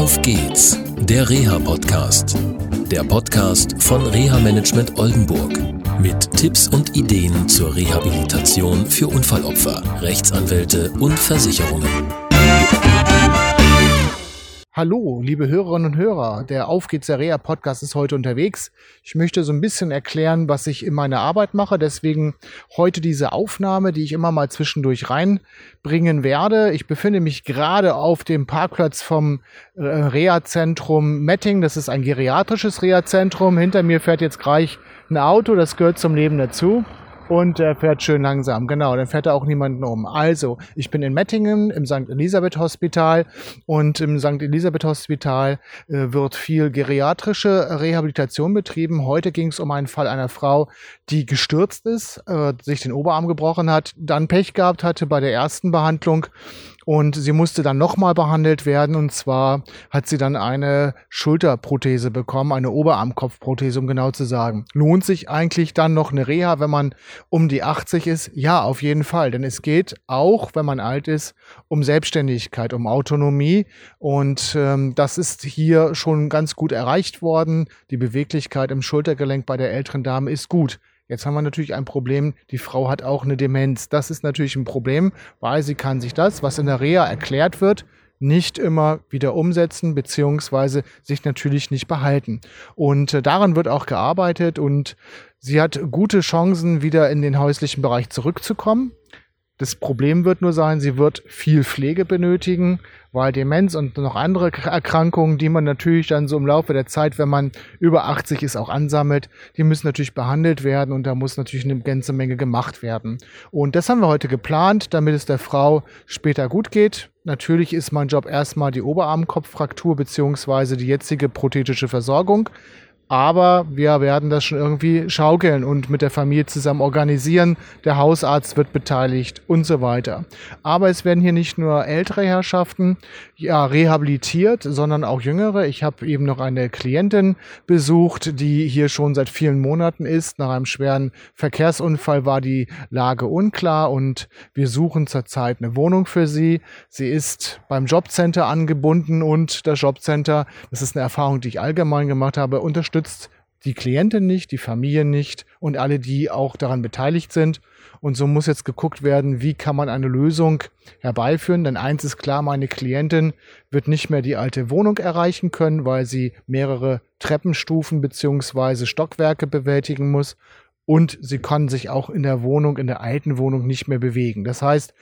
Auf geht's, der Reha-Podcast. Der Podcast von Reha Management Oldenburg. Mit Tipps und Ideen zur Rehabilitation für Unfallopfer, Rechtsanwälte und Versicherungen. Hallo, liebe Hörerinnen und Hörer. Der Auf geht's Reha Podcast ist heute unterwegs. Ich möchte so ein bisschen erklären, was ich in meiner Arbeit mache. Deswegen heute diese Aufnahme, die ich immer mal zwischendurch reinbringen werde. Ich befinde mich gerade auf dem Parkplatz vom äh, Reha-Zentrum Metting. Das ist ein geriatrisches Reha-Zentrum. Hinter mir fährt jetzt gleich ein Auto. Das gehört zum Leben dazu und er fährt schön langsam. Genau, dann fährt er auch niemanden um. Also, ich bin in Mettingen im St. Elisabeth Hospital und im St. Elisabeth Hospital äh, wird viel geriatrische Rehabilitation betrieben. Heute ging es um einen Fall einer Frau, die gestürzt ist, äh, sich den Oberarm gebrochen hat, dann Pech gehabt hatte bei der ersten Behandlung und sie musste dann nochmal behandelt werden. Und zwar hat sie dann eine Schulterprothese bekommen, eine Oberarmkopfprothese, um genau zu sagen. Lohnt sich eigentlich dann noch eine Reha, wenn man um die 80 ist? Ja, auf jeden Fall. Denn es geht auch, wenn man alt ist, um Selbstständigkeit, um Autonomie. Und ähm, das ist hier schon ganz gut erreicht worden. Die Beweglichkeit im Schultergelenk bei der älteren Dame ist gut. Jetzt haben wir natürlich ein Problem, die Frau hat auch eine Demenz. Das ist natürlich ein Problem, weil sie kann sich das, was in der Reha erklärt wird, nicht immer wieder umsetzen, beziehungsweise sich natürlich nicht behalten. Und äh, daran wird auch gearbeitet und sie hat gute Chancen, wieder in den häuslichen Bereich zurückzukommen. Das Problem wird nur sein, sie wird viel Pflege benötigen, weil Demenz und noch andere Erkrankungen, die man natürlich dann so im Laufe der Zeit, wenn man über 80 ist, auch ansammelt, die müssen natürlich behandelt werden und da muss natürlich eine ganze Menge gemacht werden. Und das haben wir heute geplant, damit es der Frau später gut geht. Natürlich ist mein Job erstmal die Oberarmkopffraktur beziehungsweise die jetzige prothetische Versorgung aber wir werden das schon irgendwie schaukeln und mit der Familie zusammen organisieren. Der Hausarzt wird beteiligt und so weiter. Aber es werden hier nicht nur ältere Herrschaften ja, rehabilitiert, sondern auch jüngere. Ich habe eben noch eine Klientin besucht, die hier schon seit vielen Monaten ist. Nach einem schweren Verkehrsunfall war die Lage unklar und wir suchen zurzeit eine Wohnung für sie. Sie ist beim Jobcenter angebunden und das Jobcenter, das ist eine Erfahrung, die ich allgemein gemacht habe, unterstützt unterstützt die Klientin nicht, die Familie nicht und alle, die auch daran beteiligt sind. Und so muss jetzt geguckt werden, wie kann man eine Lösung herbeiführen. Denn eins ist klar, meine Klientin wird nicht mehr die alte Wohnung erreichen können, weil sie mehrere Treppenstufen beziehungsweise Stockwerke bewältigen muss. Und sie kann sich auch in der Wohnung, in der alten Wohnung nicht mehr bewegen. Das heißt,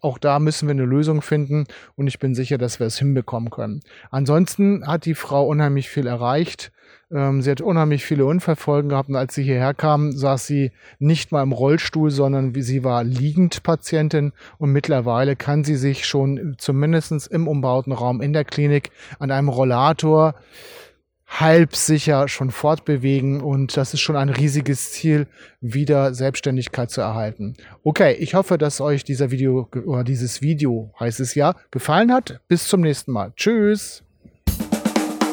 auch da müssen wir eine Lösung finden und ich bin sicher, dass wir es hinbekommen können. Ansonsten hat die Frau unheimlich viel erreicht. Ähm, sie hat unheimlich viele Unfallfolgen gehabt und als sie hierher kam, saß sie nicht mal im Rollstuhl, sondern sie war liegend Patientin und mittlerweile kann sie sich schon zumindest im umbauten Raum in der Klinik an einem Rollator halb sicher schon fortbewegen und das ist schon ein riesiges Ziel, wieder Selbstständigkeit zu erhalten. Okay, ich hoffe, dass euch dieser Video oder dieses Video heißt es ja gefallen hat. Bis zum nächsten Mal. Tschüss.